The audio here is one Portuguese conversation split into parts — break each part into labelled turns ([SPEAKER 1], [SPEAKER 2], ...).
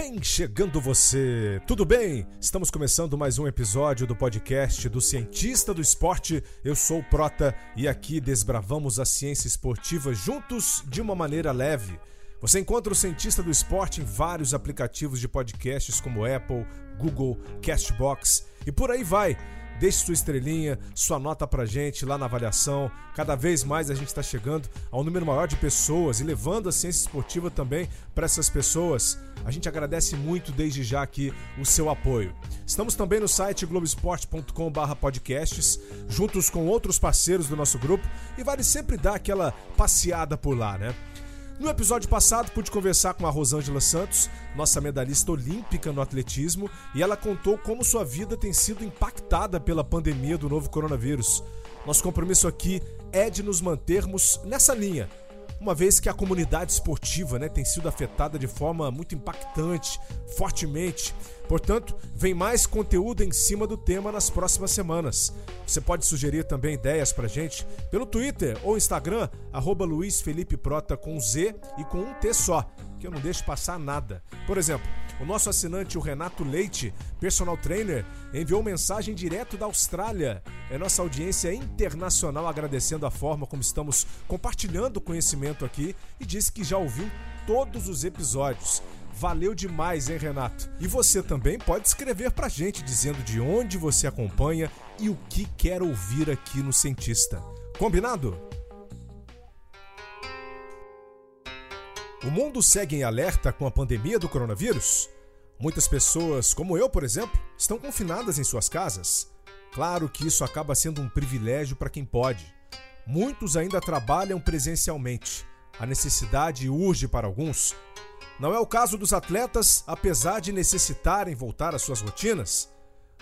[SPEAKER 1] Vem chegando você, tudo bem? Estamos começando mais um episódio do podcast do Cientista do Esporte. Eu sou o Prota e aqui desbravamos a ciência esportiva juntos de uma maneira leve. Você encontra o Cientista do Esporte em vários aplicativos de podcasts como Apple, Google, Castbox e por aí vai. Deixe sua estrelinha, sua nota pra gente lá na avaliação. Cada vez mais a gente está chegando a um número maior de pessoas e levando a ciência esportiva também para essas pessoas. A gente agradece muito desde já aqui o seu apoio. Estamos também no site globesport.com/podcasts, juntos com outros parceiros do nosso grupo, e vale sempre dar aquela passeada por lá, né? No episódio passado, pude conversar com a Rosângela Santos, nossa medalhista olímpica no atletismo, e ela contou como sua vida tem sido impactada pela pandemia do novo coronavírus. Nosso compromisso aqui é de nos mantermos nessa linha, uma vez que a comunidade esportiva né, tem sido afetada de forma muito impactante, fortemente. Portanto, vem mais conteúdo em cima do tema nas próximas semanas. Você pode sugerir também ideias pra gente pelo Twitter ou Instagram, arroba Luiz Felipe Prota com Z e com um T só, que eu não deixo passar nada. Por exemplo, o nosso assinante, o Renato Leite, personal trainer, enviou mensagem direto da Austrália. É nossa audiência internacional agradecendo a forma como estamos compartilhando conhecimento aqui e disse que já ouviu todos os episódios. Valeu demais, hein, Renato? E você também pode escrever pra gente dizendo de onde você acompanha e o que quer ouvir aqui no Cientista. Combinado? O mundo segue em alerta com a pandemia do coronavírus? Muitas pessoas, como eu, por exemplo, estão confinadas em suas casas. Claro que isso acaba sendo um privilégio para quem pode. Muitos ainda trabalham presencialmente. A necessidade urge para alguns, não é o caso dos atletas, apesar de necessitarem voltar às suas rotinas.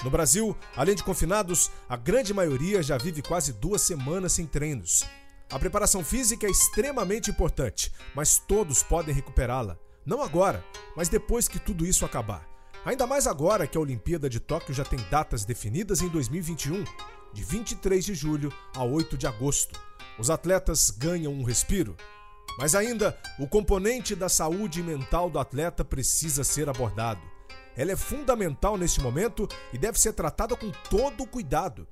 [SPEAKER 1] No Brasil, além de confinados, a grande maioria já vive quase duas semanas sem treinos. A preparação física é extremamente importante, mas todos podem recuperá-la. Não agora, mas depois que tudo isso acabar. Ainda mais agora que a Olimpíada de Tóquio já tem datas definidas em 2021, de 23 de julho a 8 de agosto. Os atletas ganham um respiro. Mas ainda, o componente da saúde mental do atleta precisa ser abordado. Ela é fundamental neste momento e deve ser tratada com todo o cuidado.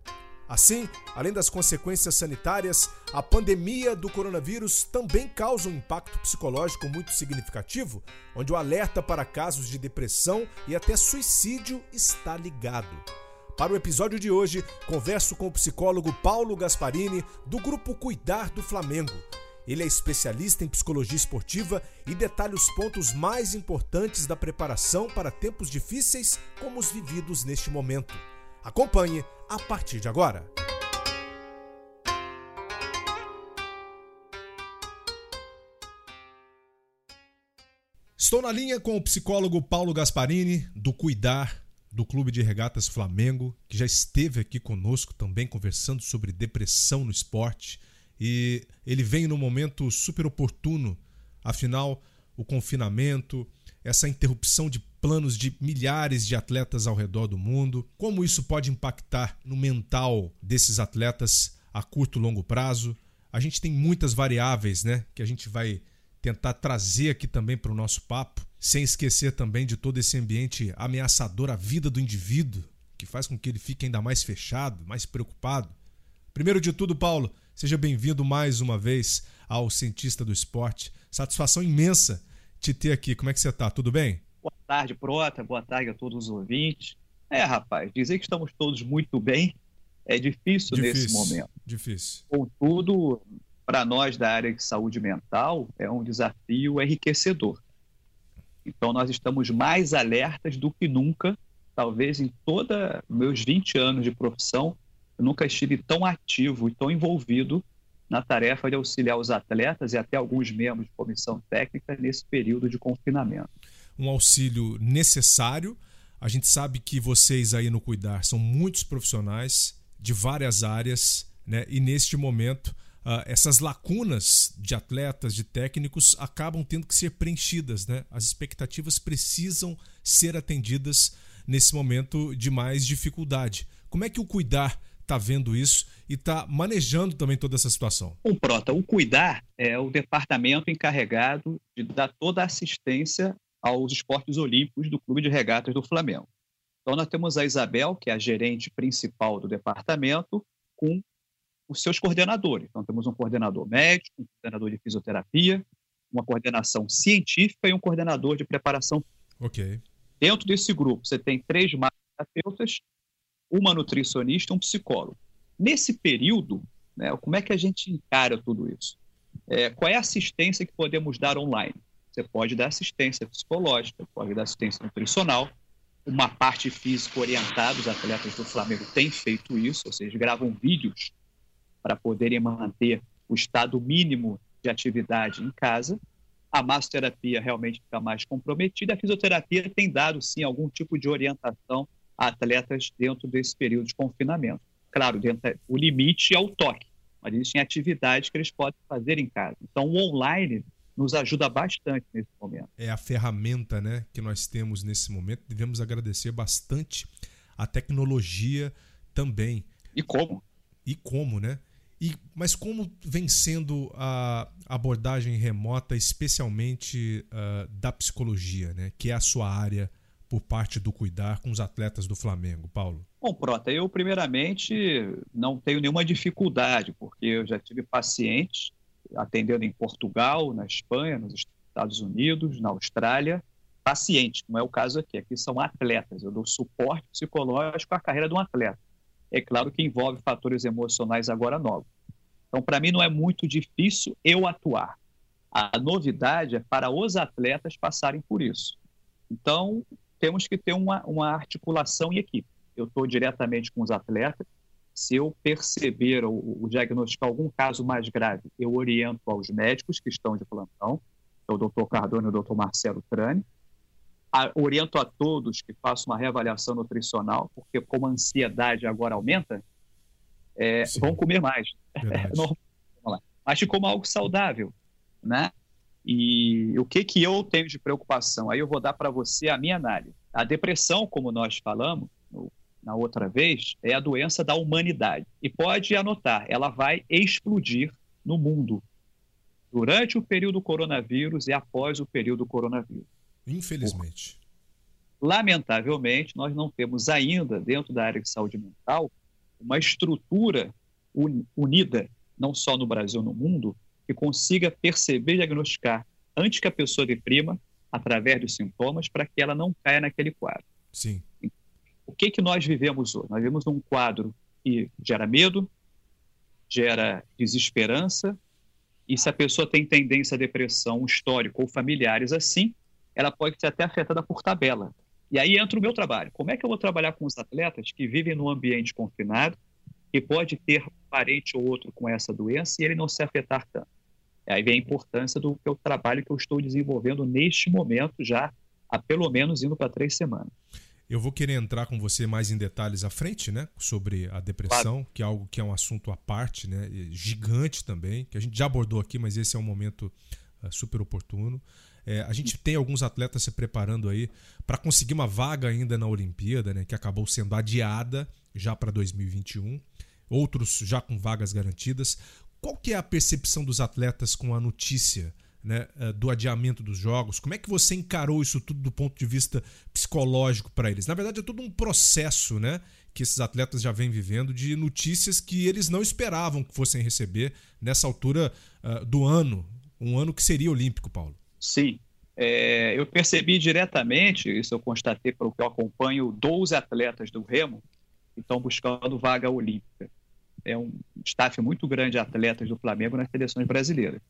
[SPEAKER 1] Assim, além das consequências sanitárias, a pandemia do coronavírus também causa um impacto psicológico muito significativo, onde o alerta para casos de depressão e até suicídio está ligado. Para o episódio de hoje, converso com o psicólogo Paulo Gasparini, do grupo Cuidar do Flamengo. Ele é especialista em psicologia esportiva e detalha os pontos mais importantes da preparação para tempos difíceis como os vividos neste momento. Acompanhe a partir de agora. Estou na linha com o psicólogo Paulo Gasparini, do Cuidar, do Clube de Regatas Flamengo, que já esteve aqui conosco também conversando sobre depressão no esporte e ele vem num momento super oportuno. Afinal, o confinamento, essa interrupção de planos de milhares de atletas ao redor do mundo, como isso pode impactar no mental desses atletas a curto e longo prazo. A gente tem muitas variáveis, né, que a gente vai tentar trazer aqui também para o nosso papo, sem esquecer também de todo esse ambiente ameaçador à vida do indivíduo, que faz com que ele fique ainda mais fechado, mais preocupado. Primeiro de tudo, Paulo, Seja bem-vindo mais uma vez ao Cientista do Esporte. Satisfação imensa te ter aqui. Como é que você está? Tudo bem?
[SPEAKER 2] Boa tarde, Prota. Boa tarde a todos os ouvintes. É, rapaz, dizer que estamos todos muito bem é difícil, difícil nesse momento.
[SPEAKER 1] Difícil.
[SPEAKER 2] Contudo, para nós da área de saúde mental, é um desafio enriquecedor. Então, nós estamos mais alertas do que nunca, talvez em toda meus 20 anos de profissão, eu nunca estive tão ativo e tão envolvido na tarefa de auxiliar os atletas e até alguns membros de comissão técnica nesse período de confinamento.
[SPEAKER 1] Um auxílio necessário. A gente sabe que vocês aí no Cuidar são muitos profissionais de várias áreas, né? E neste momento, uh, essas lacunas de atletas, de técnicos, acabam tendo que ser preenchidas, né? As expectativas precisam ser atendidas nesse momento de mais dificuldade. Como é que o Cuidar está vendo isso e está manejando também toda essa situação?
[SPEAKER 2] O Prota, o Cuidar é o departamento encarregado de dar toda a assistência aos esportes olímpicos do Clube de Regatas do Flamengo. Então, nós temos a Isabel, que é a gerente principal do departamento, com os seus coordenadores. Então, temos um coordenador médico, um coordenador de fisioterapia, uma coordenação científica e um coordenador de preparação.
[SPEAKER 1] Ok.
[SPEAKER 2] Dentro desse grupo, você tem três terapeutas, uma nutricionista e um psicólogo. Nesse período, né, como é que a gente encara tudo isso? É, qual é a assistência que podemos dar online? Você pode dar assistência psicológica, pode dar assistência nutricional, uma parte física orientada, os atletas do Flamengo têm feito isso, ou seja, gravam vídeos para poderem manter o estado mínimo de atividade em casa. A massoterapia realmente fica mais comprometida. A fisioterapia tem dado, sim, algum tipo de orientação a atletas dentro desse período de confinamento. Claro, o limite é o toque, mas existem atividades que eles podem fazer em casa. Então, o online nos ajuda bastante nesse momento.
[SPEAKER 1] É a ferramenta né, que nós temos nesse momento. Devemos agradecer bastante a tecnologia também.
[SPEAKER 2] E como?
[SPEAKER 1] E como, né? E, mas como vem sendo a abordagem remota, especialmente uh, da psicologia, né? que é a sua área por parte do cuidar com os atletas do Flamengo, Paulo?
[SPEAKER 2] Bom, Prota, eu primeiramente não tenho nenhuma dificuldade, porque eu já tive pacientes atendendo em Portugal, na Espanha, nos Estados Unidos, na Austrália, pacientes, como é o caso aqui. Aqui são atletas, eu dou suporte psicológico à carreira de um atleta. É claro que envolve fatores emocionais agora novos. Então, para mim, não é muito difícil eu atuar. A novidade é para os atletas passarem por isso. Então, temos que ter uma, uma articulação em equipe. Eu estou diretamente com os atletas, se eu perceber ou, ou diagnosticar algum caso mais grave, eu oriento aos médicos que estão de plantão, é o doutor Cardone e o doutor Marcelo Trani. A, oriento a todos que façam uma reavaliação nutricional, porque como a ansiedade agora aumenta, é, vão comer mais. Mas como algo saudável, né? E o que, que eu tenho de preocupação? Aí eu vou dar para você a minha análise. A depressão, como nós falamos, no na outra vez, é a doença da humanidade. E pode anotar, ela vai explodir no mundo durante o período coronavírus e após o período coronavírus.
[SPEAKER 1] Infelizmente.
[SPEAKER 2] Lamentavelmente, nós não temos ainda, dentro da área de saúde mental, uma estrutura unida, não só no Brasil, no mundo, que consiga perceber e diagnosticar antes que a pessoa deprima, através dos sintomas, para que ela não caia naquele quadro.
[SPEAKER 1] Sim.
[SPEAKER 2] O que, que nós vivemos hoje? Nós vivemos num quadro que gera medo, gera desesperança, e se a pessoa tem tendência à depressão histórica ou familiares assim, ela pode ser até afetada por tabela. E aí entra o meu trabalho. Como é que eu vou trabalhar com os atletas que vivem num ambiente confinado, que pode ter um parente ou outro com essa doença e ele não se afetar tanto? Aí vem a importância do trabalho que eu estou desenvolvendo neste momento, já há pelo menos indo para três semanas.
[SPEAKER 1] Eu vou querer entrar com você mais em detalhes à frente, né? Sobre a depressão, claro. que é algo que é um assunto à parte, né? Gigante também, que a gente já abordou aqui, mas esse é um momento uh, super oportuno. É, a gente tem alguns atletas se preparando aí para conseguir uma vaga ainda na Olimpíada, né? Que acabou sendo adiada já para 2021. Outros já com vagas garantidas. Qual que é a percepção dos atletas com a notícia né, eh, do adiamento dos jogos? Como é que você encarou isso tudo do ponto de vista psicológico para eles? Na verdade, é todo um processo né, que esses atletas já vêm vivendo de notícias que eles não esperavam que fossem receber nessa altura uh, do ano, um ano que seria olímpico, Paulo.
[SPEAKER 2] Sim. É, eu percebi diretamente, isso eu constatei porque eu acompanho 12 atletas do Remo que estão buscando vaga olímpica. É um staff muito grande de atletas do Flamengo nas seleções brasileiras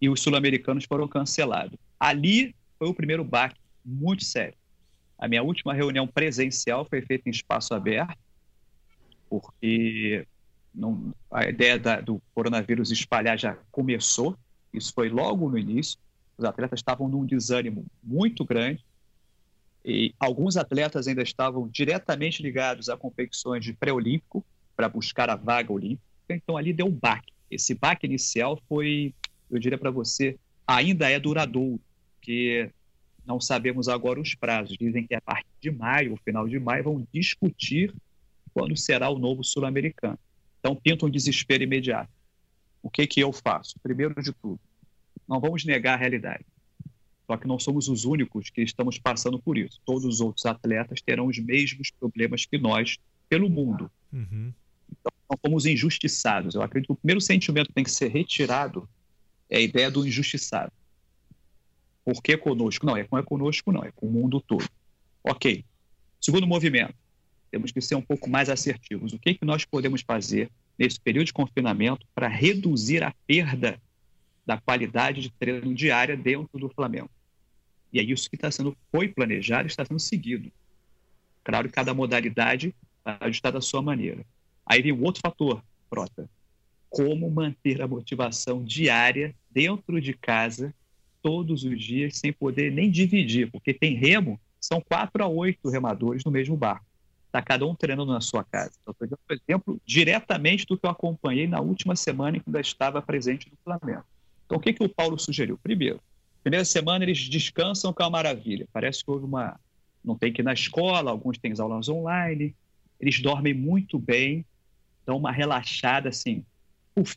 [SPEAKER 2] e os sul-americanos foram cancelados. Ali foi o primeiro baque muito sério. A minha última reunião presencial foi feita em espaço aberto, porque não, a ideia da, do coronavírus espalhar já começou. Isso foi logo no início. Os atletas estavam num desânimo muito grande. E alguns atletas ainda estavam diretamente ligados a competições de pré-olímpico para buscar a vaga olímpica. Então ali deu um baque. Esse baque inicial foi eu diria para você, ainda é duradouro, porque não sabemos agora os prazos. Dizem que a partir de maio, o final de maio, vão discutir quando será o novo sul-americano. Então, pinta um desespero imediato. O que, que eu faço? Primeiro de tudo, não vamos negar a realidade. Só que não somos os únicos que estamos passando por isso. Todos os outros atletas terão os mesmos problemas que nós pelo mundo. Uhum. Então, nós fomos injustiçados. Eu acredito que o primeiro sentimento que tem que ser retirado é a ideia do injustiçado. Por que conosco? Não, é, não é conosco, não, é com o mundo todo. Ok. Segundo movimento, temos que ser um pouco mais assertivos. O que, que nós podemos fazer nesse período de confinamento para reduzir a perda da qualidade de treino diária dentro do Flamengo? E é isso que está sendo, foi planejado está sendo seguido. Claro que cada modalidade está ajustada da sua maneira. Aí vem um outro fator, Prota. Como manter a motivação diária dentro de casa, todos os dias, sem poder nem dividir, porque tem remo, são quatro a oito remadores no mesmo barco. Está cada um treinando na sua casa. Então, estou dando um exemplo diretamente do que eu acompanhei na última semana em que ainda estava presente no Flamengo. Então, o que, que o Paulo sugeriu? Primeiro, Primeira semana eles descansam com a maravilha. Parece que houve uma. Não tem que ir na escola, alguns têm aulas online. Eles dormem muito bem, dão uma relaxada assim. Uf,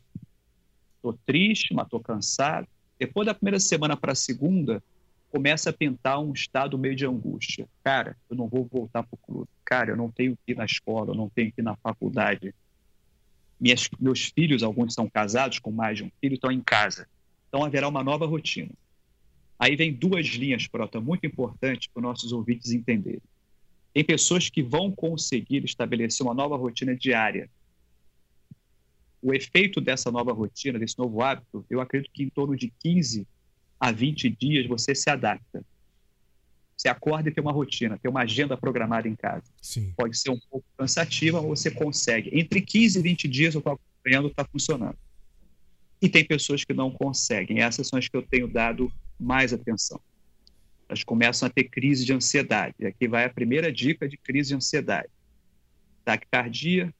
[SPEAKER 2] tô triste, mas tô cansado. Depois da primeira semana para a segunda, começa a pintar um estado meio de angústia. Cara, eu não vou voltar para o clube. Cara, eu não tenho que ir na escola, eu não tenho que ir na faculdade. Minhas, meus filhos, alguns são casados com mais de um filho, estão em casa. Então haverá uma nova rotina. Aí vem duas linhas, Prota, muito importantes para os nossos ouvintes entenderem. Tem pessoas que vão conseguir estabelecer uma nova rotina diária. O efeito dessa nova rotina, desse novo hábito, eu acredito que em torno de 15 a 20 dias você se adapta. Você acorda e tem uma rotina, tem uma agenda programada em casa. Sim. Pode ser um pouco cansativa, mas você consegue. Entre 15 e 20 dias eu estou acompanhando, está funcionando. E tem pessoas que não conseguem. Essas são as que eu tenho dado mais atenção. Elas começam a ter crise de ansiedade. Aqui vai a primeira dica de crise de ansiedade: taquicardia,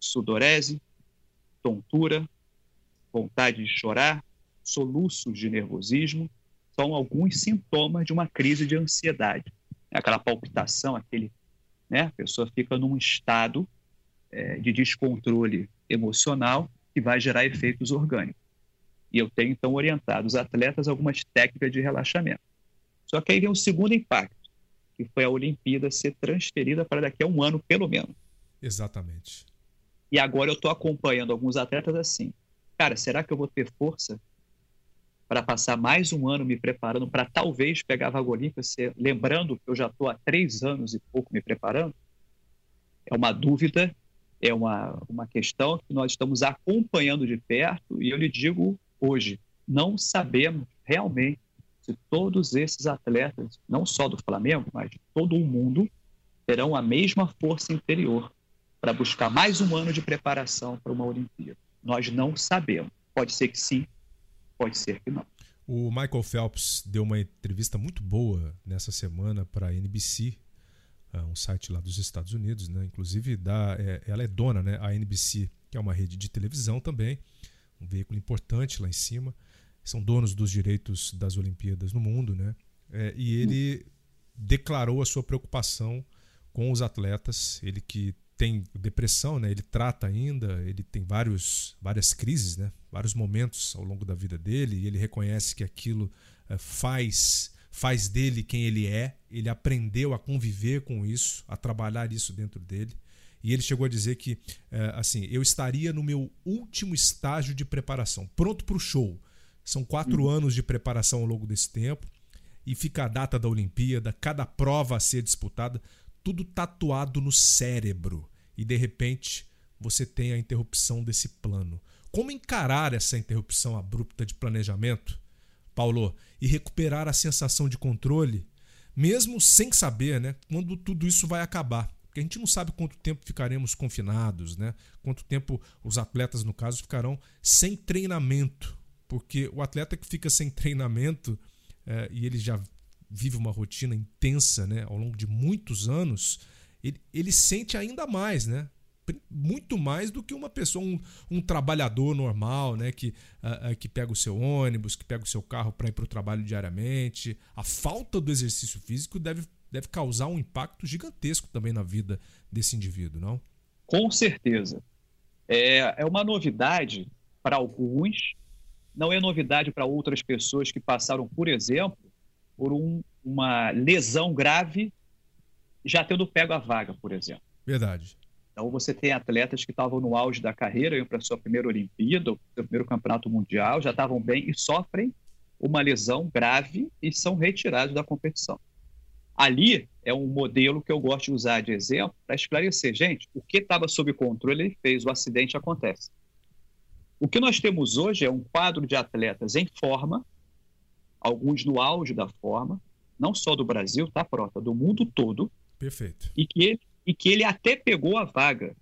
[SPEAKER 2] sudorese, tontura, vontade de chorar, soluços de nervosismo, são alguns sintomas de uma crise de ansiedade. Aquela palpitação, aquele, né? A pessoa fica num estado é, de descontrole emocional que vai gerar efeitos orgânicos. E eu tenho, então, orientado os atletas algumas técnicas de relaxamento. Só que aí vem um segundo impacto, que foi a Olimpíada ser transferida para daqui a um ano, pelo menos.
[SPEAKER 1] Exatamente.
[SPEAKER 2] E agora eu estou acompanhando alguns atletas assim. Cara, será que eu vou ter força para passar mais um ano me preparando para talvez pegar a vaga olímpica, lembrando que eu já estou há três anos e pouco me preparando? É uma dúvida, é uma, uma questão que nós estamos acompanhando de perto e eu lhe digo hoje não sabemos realmente se todos esses atletas, não só do Flamengo, mas de todo o mundo, terão a mesma força interior para buscar mais um ano de preparação para uma Olimpíada. Nós não sabemos. Pode ser que sim, pode ser que não.
[SPEAKER 1] O Michael Phelps deu uma entrevista muito boa nessa semana para a NBC, é, um site lá dos Estados Unidos, né? Inclusive, dá, é, ela é dona, né? A NBC, que é uma rede de televisão também um veículo importante lá em cima. São donos dos direitos das Olimpíadas no mundo, né? É, e ele declarou a sua preocupação com os atletas. Ele que tem depressão, né? Ele trata ainda, ele tem vários, várias crises, né? Vários momentos ao longo da vida dele e ele reconhece que aquilo é, faz faz dele quem ele é. Ele aprendeu a conviver com isso, a trabalhar isso dentro dele. E ele chegou a dizer que, é, assim, eu estaria no meu último estágio de preparação, pronto para o show. São quatro uhum. anos de preparação ao longo desse tempo. E fica a data da Olimpíada, cada prova a ser disputada, tudo tatuado no cérebro. E de repente você tem a interrupção desse plano. Como encarar essa interrupção abrupta de planejamento, Paulo, e recuperar a sensação de controle, mesmo sem saber né, quando tudo isso vai acabar? Porque a gente não sabe quanto tempo ficaremos confinados, né? Quanto tempo os atletas, no caso, ficarão sem treinamento. Porque o atleta que fica sem treinamento é, e ele já vive uma rotina intensa né, ao longo de muitos anos, ele, ele sente ainda mais, né? muito mais do que uma pessoa, um, um trabalhador normal, né? Que, uh, uh, que pega o seu ônibus, que pega o seu carro para ir para o trabalho diariamente. A falta do exercício físico deve deve causar um impacto gigantesco também na vida desse indivíduo, não?
[SPEAKER 2] Com certeza. É, é uma novidade para alguns, não é novidade para outras pessoas que passaram, por exemplo, por um, uma lesão grave, já tendo pego a vaga, por exemplo.
[SPEAKER 1] Verdade.
[SPEAKER 2] Então você tem atletas que estavam no auge da carreira, iam para a sua primeira Olimpíada, seu primeiro campeonato mundial, já estavam bem e sofrem uma lesão grave e são retirados da competição. Ali é um modelo que eu gosto de usar de exemplo para esclarecer, gente, o que estava sob controle ele fez, o acidente acontece. O que nós temos hoje é um quadro de atletas em forma, alguns no auge da forma, não só do Brasil, tá, Prota? Do mundo todo.
[SPEAKER 1] Perfeito.
[SPEAKER 2] E que ele, e que ele até pegou a vaga.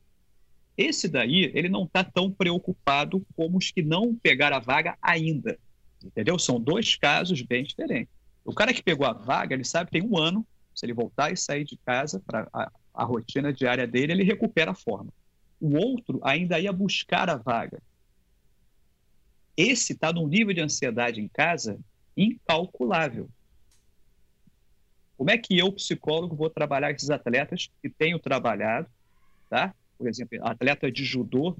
[SPEAKER 2] Esse daí, ele não está tão preocupado como os que não pegaram a vaga ainda. Entendeu? São dois casos bem diferentes. O cara que pegou a vaga, ele sabe que tem um ano, se ele voltar e sair de casa para a, a rotina diária dele, ele recupera a forma. O outro ainda ia buscar a vaga. Esse está num nível de ansiedade em casa incalculável. Como é que eu, psicólogo, vou trabalhar esses atletas que tenho trabalhado, tá? Por exemplo, atleta de judô,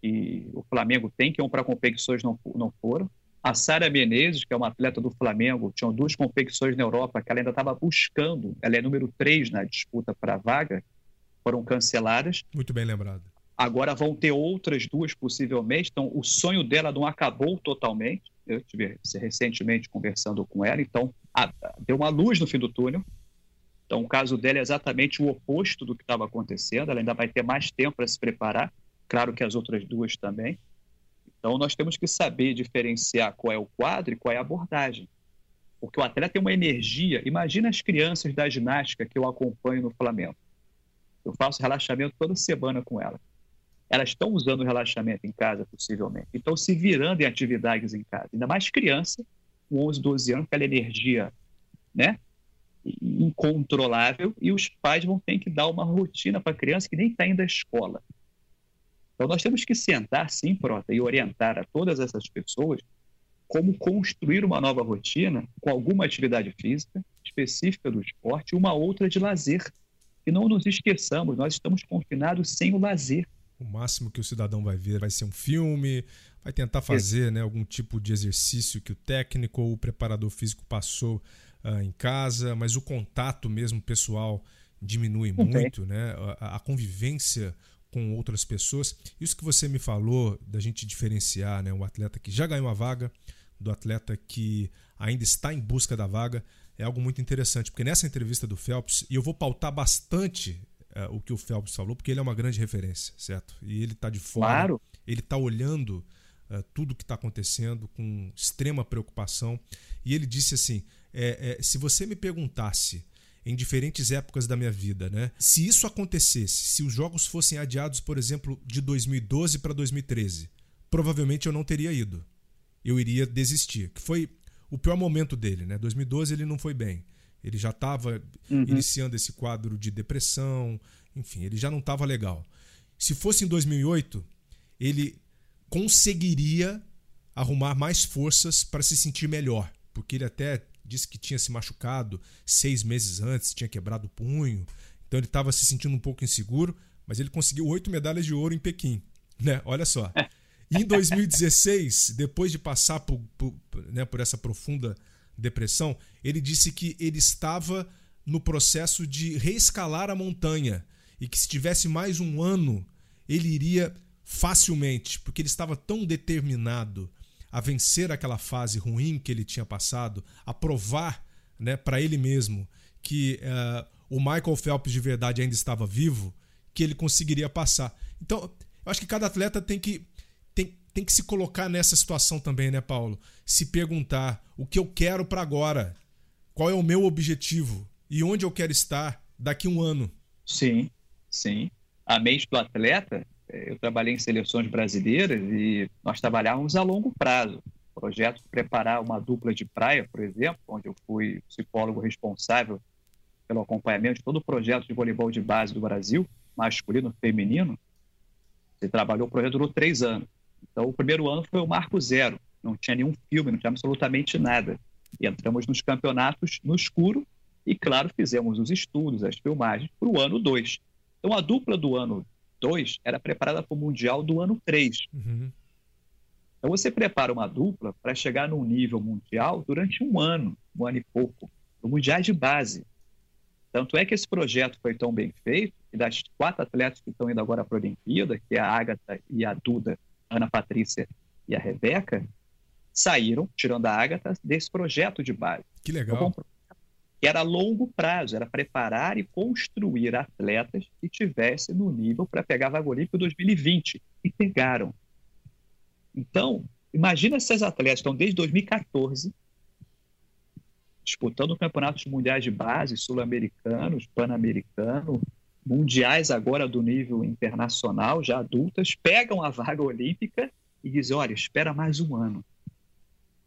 [SPEAKER 2] que o Flamengo tem, que iam para competições não, não foram. A Sara Menezes, que é uma atleta do Flamengo, tinham duas competições na Europa que ela ainda estava buscando, ela é número 3 na disputa para a vaga, foram canceladas.
[SPEAKER 1] Muito bem lembrado.
[SPEAKER 2] Agora vão ter outras duas possivelmente, então o sonho dela não acabou totalmente. Eu estive recentemente conversando com ela, então a, deu uma luz no fim do túnel. Então o caso dela é exatamente o oposto do que estava acontecendo, ela ainda vai ter mais tempo para se preparar, claro que as outras duas também. Então nós temos que saber diferenciar qual é o quadro e qual é a abordagem. Porque o atleta tem uma energia. Imagina as crianças da ginástica que eu acompanho no Flamengo. Eu faço relaxamento toda semana com elas elas estão usando o relaxamento em casa, possivelmente. Estão se virando em atividades em casa. Ainda mais criança, com 11, 12 anos, aquela energia né, incontrolável, e os pais vão ter que dar uma rotina para a criança que nem está indo à escola. Então, nós temos que sentar, sim, Prota, e orientar a todas essas pessoas como construir uma nova rotina com alguma atividade física específica do esporte e uma outra de lazer. E não nos esqueçamos, nós estamos confinados sem o lazer.
[SPEAKER 1] O máximo que o cidadão vai ver vai ser um filme, vai tentar fazer né, algum tipo de exercício que o técnico ou o preparador físico passou uh, em casa, mas o contato mesmo pessoal diminui okay. muito, né? A, a, convivência com outras pessoas. Isso que você me falou da gente diferenciar né, o atleta que já ganhou a vaga do atleta que ainda está em busca da vaga é algo muito interessante, porque nessa entrevista do Phelps, e eu vou pautar bastante é, o que o Phelps falou, porque ele é uma grande referência, certo? E ele está de fora, claro. ele está olhando uh, tudo o que está acontecendo com extrema preocupação. E ele disse assim: é, é, se você me perguntasse em diferentes épocas da minha vida, né? Se isso acontecesse, se os jogos fossem adiados, por exemplo, de 2012 para 2013, provavelmente eu não teria ido. Eu iria desistir, que foi o pior momento dele, né? 2012 ele não foi bem. Ele já estava uhum. iniciando esse quadro de depressão, enfim, ele já não estava legal. Se fosse em 2008, ele conseguiria arrumar mais forças para se sentir melhor, porque ele até disse que tinha se machucado seis meses antes, tinha quebrado o punho, então ele estava se sentindo um pouco inseguro, mas ele conseguiu oito medalhas de ouro em Pequim, né? Olha só. E em 2016, depois de passar por, por, né, por essa profunda depressão, ele disse que ele estava no processo de reescalar a montanha e que se tivesse mais um ano, ele iria facilmente, porque ele estava tão determinado a vencer aquela fase ruim que ele tinha passado, a provar né, para ele mesmo que uh, o Michael Phelps de verdade ainda estava vivo, que ele conseguiria passar. Então, eu acho que cada atleta tem que tem que se colocar nessa situação também, né, Paulo? Se perguntar o que eu quero para agora, qual é o meu objetivo e onde eu quero estar daqui um ano.
[SPEAKER 2] Sim, sim. A mente do atleta, é, eu trabalhei em seleções brasileiras e nós trabalhávamos a longo prazo. Projeto de preparar uma dupla de praia, por exemplo, onde eu fui psicólogo responsável pelo acompanhamento de todo o projeto de voleibol de base do Brasil, masculino, feminino. Você trabalhou, o projeto durou três anos. Então, o primeiro ano foi o marco zero. Não tinha nenhum filme, não tinha absolutamente nada. E entramos nos campeonatos no escuro e, claro, fizemos os estudos, as filmagens para o ano 2. Então, a dupla do ano 2 era preparada para o Mundial do ano 3. Uhum. Então você prepara uma dupla para chegar num nível mundial durante um ano, um ano e pouco, no Mundial de base. Tanto é que esse projeto foi tão bem feito, que das quatro atletas que estão indo agora para a Olimpíada, que é a Agatha e a Duda, Ana Patrícia e a Rebeca, saíram, tirando a Agatha, desse projeto de base.
[SPEAKER 1] Que legal. Então,
[SPEAKER 2] que era a longo prazo, era preparar e construir atletas que tivessem no nível para pegar a vaga olímpica 2020. E pegaram. Então, imagina esses atletas estão desde 2014 disputando campeonatos mundiais de base, sul-americanos, pan-americano, mundiais agora do nível internacional, já adultas, pegam a vaga olímpica e dizem: olha, espera mais um ano.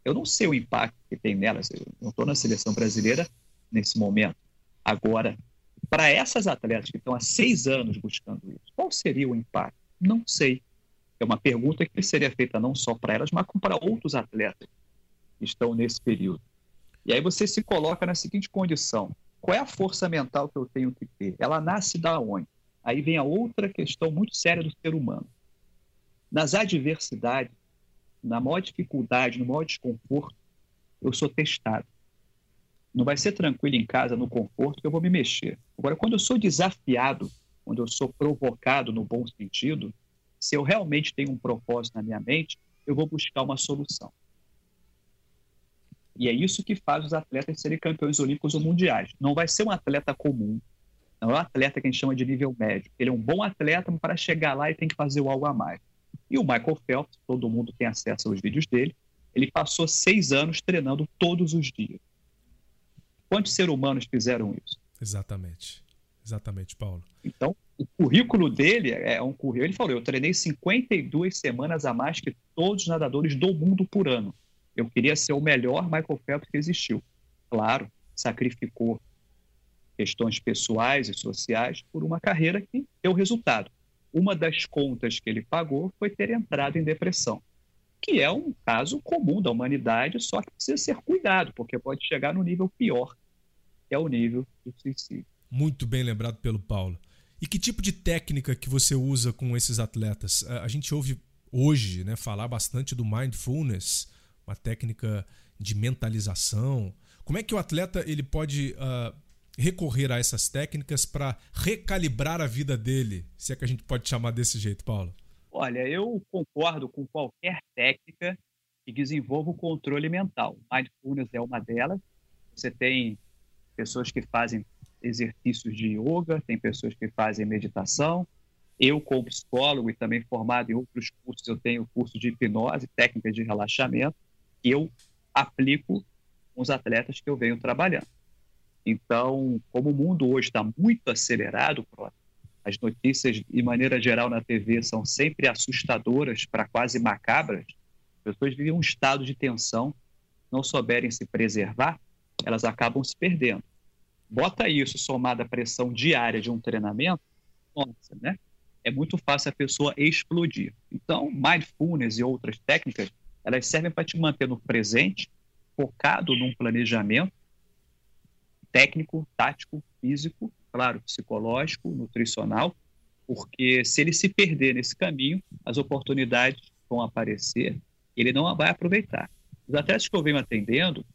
[SPEAKER 2] Eu não sei o impacto que tem nelas, eu não estou na seleção brasileira nesse momento. Agora, para essas atletas que estão há seis anos buscando isso, qual seria o impacto? Não sei. É uma pergunta que seria feita não só para elas, mas para outros atletas que estão nesse período. E aí você se coloca na seguinte condição: qual é a força mental que eu tenho que ter? Ela nasce da onde? Aí vem a outra questão muito séria do ser humano. Nas adversidades, na maior dificuldade, no maior desconforto, eu sou testado. Não vai ser tranquilo em casa, no conforto, que eu vou me mexer. Agora, quando eu sou desafiado, quando eu sou provocado no bom sentido, se eu realmente tenho um propósito na minha mente, eu vou buscar uma solução. E é isso que faz os atletas serem campeões olímpicos ou mundiais. Não vai ser um atleta comum, não é um atleta que a gente chama de nível médio. Ele é um bom atleta, mas para chegar lá ele tem que fazer algo a mais. E o Michael Phelps, todo mundo tem acesso aos vídeos dele, ele passou seis anos treinando todos os dias. Quantos seres humanos fizeram isso?
[SPEAKER 1] Exatamente. Exatamente, Paulo.
[SPEAKER 2] Então, o currículo dele é um currículo. Ele falou: eu treinei 52 semanas a mais que todos os nadadores do mundo por ano. Eu queria ser o melhor Michael Phelps que existiu. Claro, sacrificou questões pessoais e sociais por uma carreira que deu resultado. Uma das contas que ele pagou foi ter entrado em depressão, que é um caso comum da humanidade, só que precisa ser cuidado, porque pode chegar no nível pior, que é o nível do suicídio.
[SPEAKER 1] Muito bem lembrado pelo Paulo. E que tipo de técnica que você usa com esses atletas? A gente ouve hoje né, falar bastante do mindfulness, uma técnica de mentalização. Como é que o atleta ele pode uh, recorrer a essas técnicas para recalibrar a vida dele? Se é que a gente pode chamar desse jeito, Paulo.
[SPEAKER 2] Olha, eu concordo com qualquer técnica que desenvolva o controle mental. Mindfulness é uma delas. Você tem pessoas que fazem exercícios de yoga, tem pessoas que fazem meditação. Eu, como psicólogo e também formado em outros cursos, eu tenho curso de hipnose, técnicas de relaxamento eu aplico com os atletas que eu venho trabalhando. Então, como o mundo hoje está muito acelerado, as notícias, de maneira geral, na TV são sempre assustadoras para quase macabras, as pessoas vivem um estado de tensão, não souberem se preservar, elas acabam se perdendo. Bota isso somado à pressão diária de um treinamento, nossa, né? É muito fácil a pessoa explodir. Então, mindfulness e outras técnicas elas servem para te manter no presente, focado num planejamento técnico, tático, físico, claro, psicológico, nutricional, porque se ele se perder nesse caminho, as oportunidades vão aparecer, ele não vai aproveitar. Os atletas que eu venho atendendo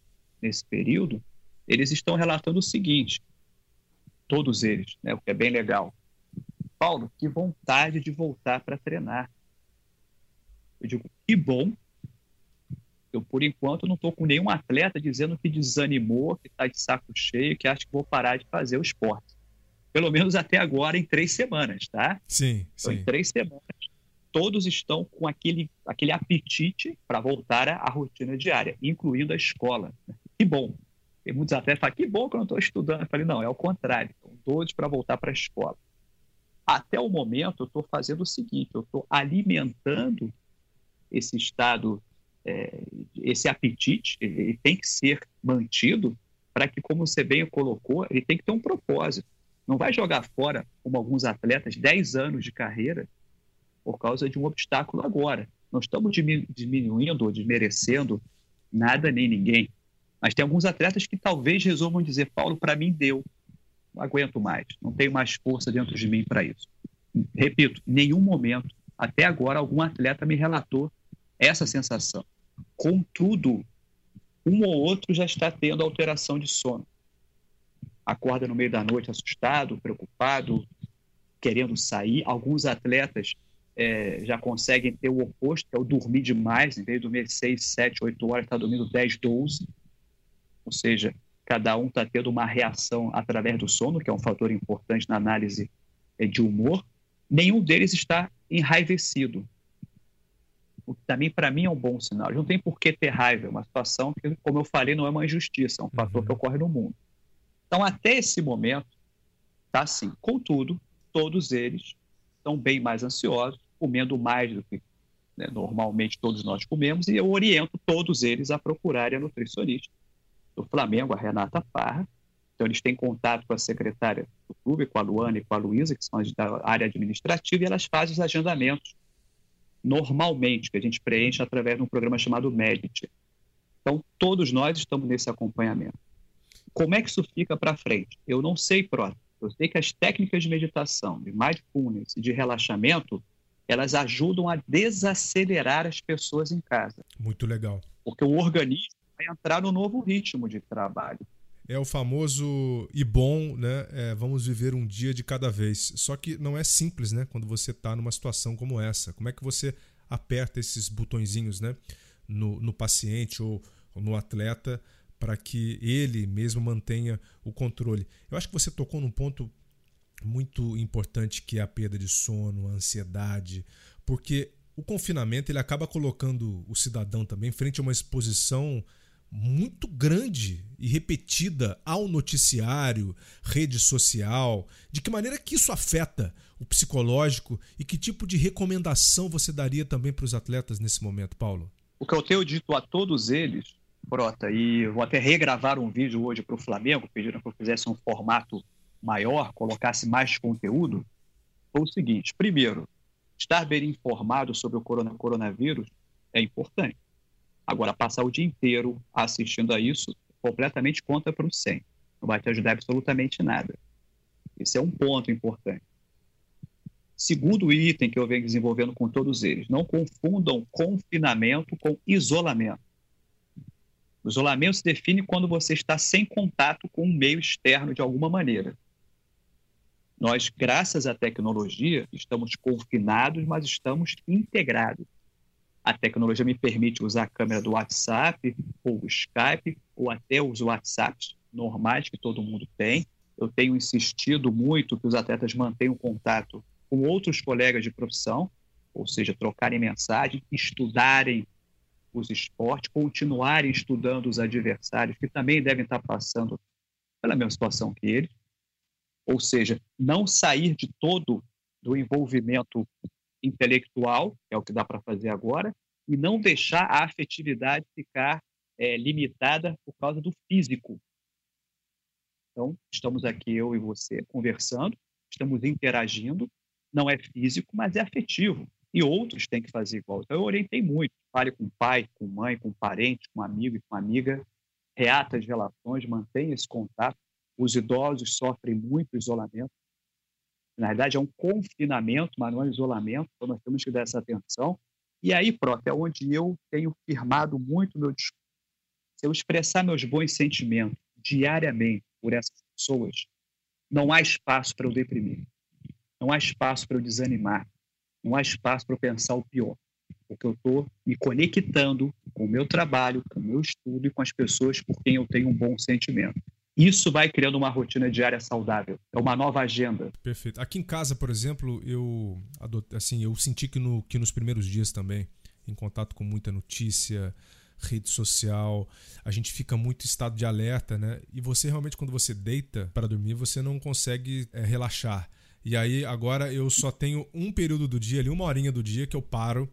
[SPEAKER 2] nesse período, eles estão relatando o seguinte, todos eles, né, o que é bem legal. Paulo, que vontade de voltar para treinar. Eu digo, que bom eu, por enquanto, não estou com nenhum atleta dizendo que desanimou, que está de saco cheio, que acha que vou parar de fazer o esporte. Pelo menos até agora, em três semanas, tá?
[SPEAKER 1] Sim,
[SPEAKER 2] então, sim. Em três semanas, todos estão com aquele, aquele apetite para voltar à, rotina diária, incluindo a escola. Que bom. Tem muitos atletas que falam, que bom que eu não estou estudando. Eu falei, não, é o contrário. Estão todos para voltar para a escola. Até o momento, eu estou fazendo o seguinte, eu estou alimentando esse estado é, esse apetite ele tem que ser mantido para que, como você bem colocou, ele tem que ter um propósito. Não vai jogar fora, como alguns atletas, 10 anos de carreira por causa de um obstáculo agora. Não estamos diminuindo ou desmerecendo nada nem ninguém. Mas tem alguns atletas que talvez resolvam dizer: Paulo, para mim deu, não aguento mais, não tenho mais força dentro de mim para isso. Repito, nenhum momento, até agora, algum atleta me relatou essa sensação. Contudo, um ou outro já está tendo alteração de sono. Acorda no meio da noite assustado, preocupado, querendo sair. Alguns atletas é, já conseguem ter o oposto, que é o dormir demais, em vez de dormir 6, 7, 8 horas, está dormindo 10, 12. Ou seja, cada um está tendo uma reação através do sono, que é um fator importante na análise é, de humor. Nenhum deles está enraivecido. O que também, para mim, é um bom sinal. Não tem por que ter raiva. É uma situação que, como eu falei, não é uma injustiça, é um fator uhum. que ocorre no mundo. Então, até esse momento, está assim. Contudo, todos eles estão bem mais ansiosos, comendo mais do que né, normalmente todos nós comemos, e eu oriento todos eles a procurarem a nutricionista do Flamengo, a Renata Parra. Então, eles têm contato com a secretária do clube, com a Luana e com a Luísa, que são as da área administrativa, e elas fazem os agendamentos normalmente, que a gente preenche através de um programa chamado Medit. Então, todos nós estamos nesse acompanhamento. Como é que isso fica para frente? Eu não sei, Prota. Eu sei que as técnicas de meditação, de mindfulness e de relaxamento, elas ajudam a desacelerar as pessoas em casa.
[SPEAKER 1] Muito legal.
[SPEAKER 2] Porque o organismo vai entrar no novo ritmo de trabalho.
[SPEAKER 1] É o famoso e bom, né? É, vamos viver um dia de cada vez. Só que não é simples, né? Quando você está numa situação como essa. Como é que você aperta esses botõezinhos, né? No, no paciente ou, no atleta para que ele mesmo mantenha o controle. Eu acho que você tocou num ponto muito importante que é a perda de sono, a ansiedade, porque o confinamento ele acaba colocando o cidadão também frente a uma exposição muito grande e repetida ao noticiário, rede social. De que maneira que isso afeta o psicológico e que tipo de recomendação você daria também para os atletas nesse momento, Paulo?
[SPEAKER 2] O que eu tenho dito a todos eles, Prota, e vou até regravar um vídeo hoje para o Flamengo, pedindo que eu fizesse um formato maior, colocasse mais conteúdo, foi o seguinte: primeiro, estar bem informado sobre o coronavírus é importante. Agora, passar o dia inteiro assistindo a isso, completamente contra para o 100. Não vai te ajudar absolutamente nada. Esse é um ponto importante. Segundo item que eu venho desenvolvendo com todos eles, não confundam confinamento com isolamento. O isolamento se define quando você está sem contato com um meio externo de alguma maneira. Nós, graças à tecnologia, estamos confinados, mas estamos integrados. A tecnologia me permite usar a câmera do WhatsApp, ou Skype, ou até os WhatsApps normais que todo mundo tem. Eu tenho insistido muito que os atletas mantenham contato com outros colegas de profissão, ou seja, trocarem mensagem, estudarem os esportes, continuarem estudando os adversários que também devem estar passando pela mesma situação que eles ou seja, não sair de todo do envolvimento intelectual, que é o que dá para fazer agora, e não deixar a afetividade ficar é, limitada por causa do físico. Então, estamos aqui, eu e você, conversando, estamos interagindo, não é físico, mas é afetivo. E outros têm que fazer igual. Então, eu orientei muito. Fale com pai, com mãe, com parente, com amigo e com amiga. Reata as relações, mantenha esse contato os idosos sofrem muito isolamento. Na verdade, é um confinamento, mas não é um isolamento, então nós temos que dar essa atenção. E aí, Prof, é onde eu tenho firmado muito meu discurso. Se eu expressar meus bons sentimentos diariamente por essas pessoas, não há espaço para eu deprimir. Não há espaço para eu desanimar. Não há espaço para eu pensar o pior. Porque eu estou me conectando com o meu trabalho, com o meu estudo e com as pessoas por quem eu tenho um bom sentimento. Isso vai criando uma rotina diária saudável. É uma nova agenda.
[SPEAKER 1] Perfeito. Aqui em casa, por exemplo, eu assim, eu senti que, no, que nos primeiros dias também, em contato com muita notícia, rede social, a gente fica muito estado de alerta, né? E você realmente, quando você deita para dormir, você não consegue é, relaxar. E aí, agora eu só tenho um período do dia ali, uma horinha do dia que eu paro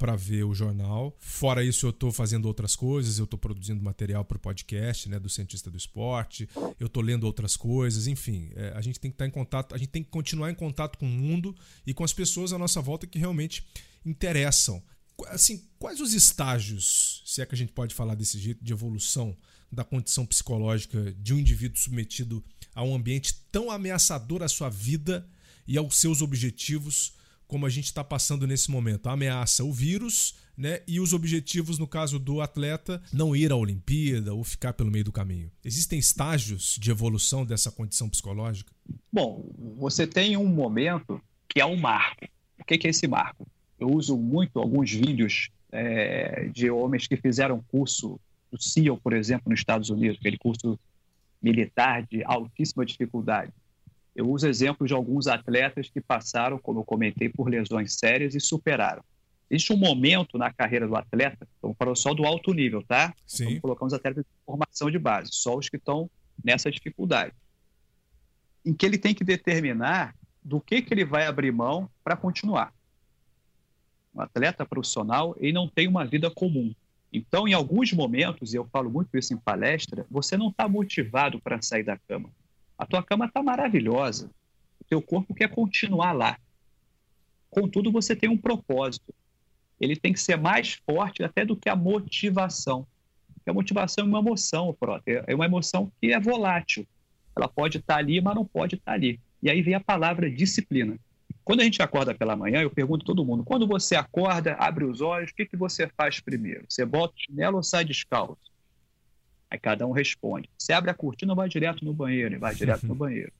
[SPEAKER 1] para ver o jornal. Fora isso, eu estou fazendo outras coisas, eu estou produzindo material para o podcast, né, do cientista do esporte. Eu estou lendo outras coisas, enfim, é, a gente tem que estar tá em contato, a gente tem que continuar em contato com o mundo e com as pessoas à nossa volta que realmente interessam. Assim, quais os estágios, se é que a gente pode falar desse jeito, de evolução da condição psicológica de um indivíduo submetido a um ambiente tão ameaçador à sua vida e aos seus objetivos? Como a gente está passando nesse momento. A ameaça, o vírus, né? E os objetivos, no caso do atleta, não ir à Olimpíada ou ficar pelo meio do caminho. Existem estágios de evolução dessa condição psicológica?
[SPEAKER 2] Bom, você tem um momento que é um marco. O que é esse marco? Eu uso muito alguns vídeos é, de homens que fizeram curso do SEAL, por exemplo, nos Estados Unidos, aquele curso militar de altíssima dificuldade. Eu uso exemplos de alguns atletas que passaram, como eu comentei, por lesões sérias e superaram. Existe um momento na carreira do atleta, então para só do alto nível, tá?
[SPEAKER 1] Sim.
[SPEAKER 2] Vamos colocar os atletas de formação de base, só os que estão nessa dificuldade, em que ele tem que determinar do que, que ele vai abrir mão para continuar. Um atleta profissional, ele não tem uma vida comum. Então, em alguns momentos, e eu falo muito isso em palestra, você não está motivado para sair da cama. A tua cama está maravilhosa. O teu corpo quer continuar lá. Contudo, você tem um propósito. Ele tem que ser mais forte até do que a motivação. Porque a motivação é uma emoção, Prota. É uma emoção que é volátil. Ela pode estar tá ali, mas não pode estar tá ali. E aí vem a palavra disciplina. Quando a gente acorda pela manhã, eu pergunto a todo mundo: quando você acorda, abre os olhos, o que, que você faz primeiro? Você bota o chinelo ou sai descalço? Aí cada um responde. Você abre a cortina vai direto no banheiro? E vai direto no banheiro.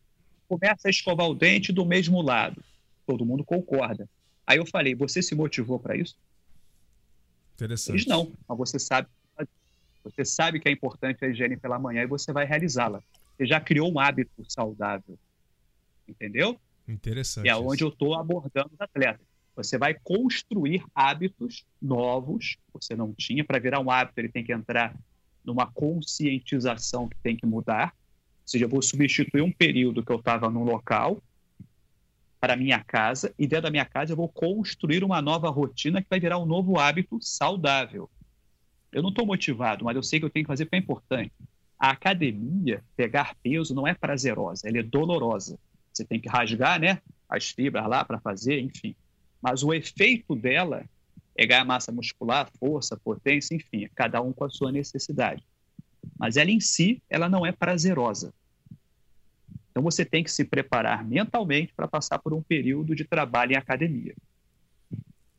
[SPEAKER 2] Começa a escovar o dente do mesmo lado. Todo mundo concorda. Aí eu falei: você se motivou para isso?
[SPEAKER 1] Interessante.
[SPEAKER 2] Eles não, mas você sabe. Você sabe que é importante a higiene pela manhã e você vai realizá-la. Você já criou um hábito saudável. Entendeu?
[SPEAKER 1] Interessante.
[SPEAKER 2] É onde eu estou abordando os atletas. Você vai construir hábitos novos, você não tinha, para virar um hábito, ele tem que entrar numa conscientização que tem que mudar. Ou seja, eu vou substituir um período que eu estava num local para minha casa, e dentro da minha casa eu vou construir uma nova rotina que vai virar um novo hábito saudável. Eu não estou motivado, mas eu sei que eu tenho que fazer porque é importante. A academia, pegar peso, não é prazerosa, ela é dolorosa. Você tem que rasgar, né? As fibras lá para fazer, enfim. Mas o efeito dela é ganhar massa muscular, força, potência, enfim, cada um com a sua necessidade. Mas ela em si, ela não é prazerosa. Então você tem que se preparar mentalmente para passar por um período de trabalho em academia.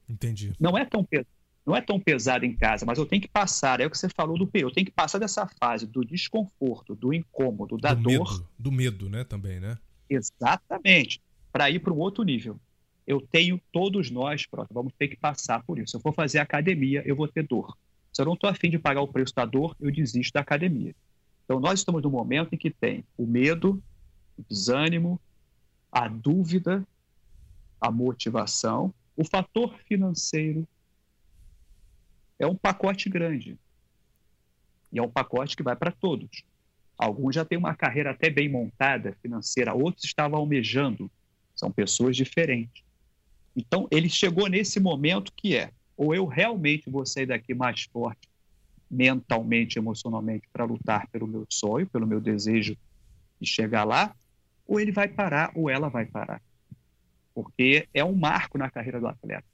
[SPEAKER 1] Entendi.
[SPEAKER 2] Não é tão pesado não é tão pesado em casa, mas eu tenho que passar, é o que você falou do período, eu tenho que passar dessa fase do desconforto, do incômodo, da
[SPEAKER 1] do
[SPEAKER 2] dor.
[SPEAKER 1] Medo, do medo, né, também, né?
[SPEAKER 2] Exatamente. Para ir para um outro nível. Eu tenho, todos nós, pronto, vamos ter que passar por isso. Se eu for fazer academia, eu vou ter dor. Se eu não estou afim de pagar o preço da dor, eu desisto da academia. Então, nós estamos no momento em que tem o medo, o desânimo, a dúvida, a motivação, o fator financeiro. É um pacote grande. E é um pacote que vai para todos. Alguns já têm uma carreira até bem montada financeira, outros estavam almejando. São pessoas diferentes. Então, ele chegou nesse momento que é: ou eu realmente vou sair daqui mais forte, mentalmente, emocionalmente, para lutar pelo meu sonho, pelo meu desejo de chegar lá, ou ele vai parar, ou ela vai parar. Porque é um marco na carreira do atleta.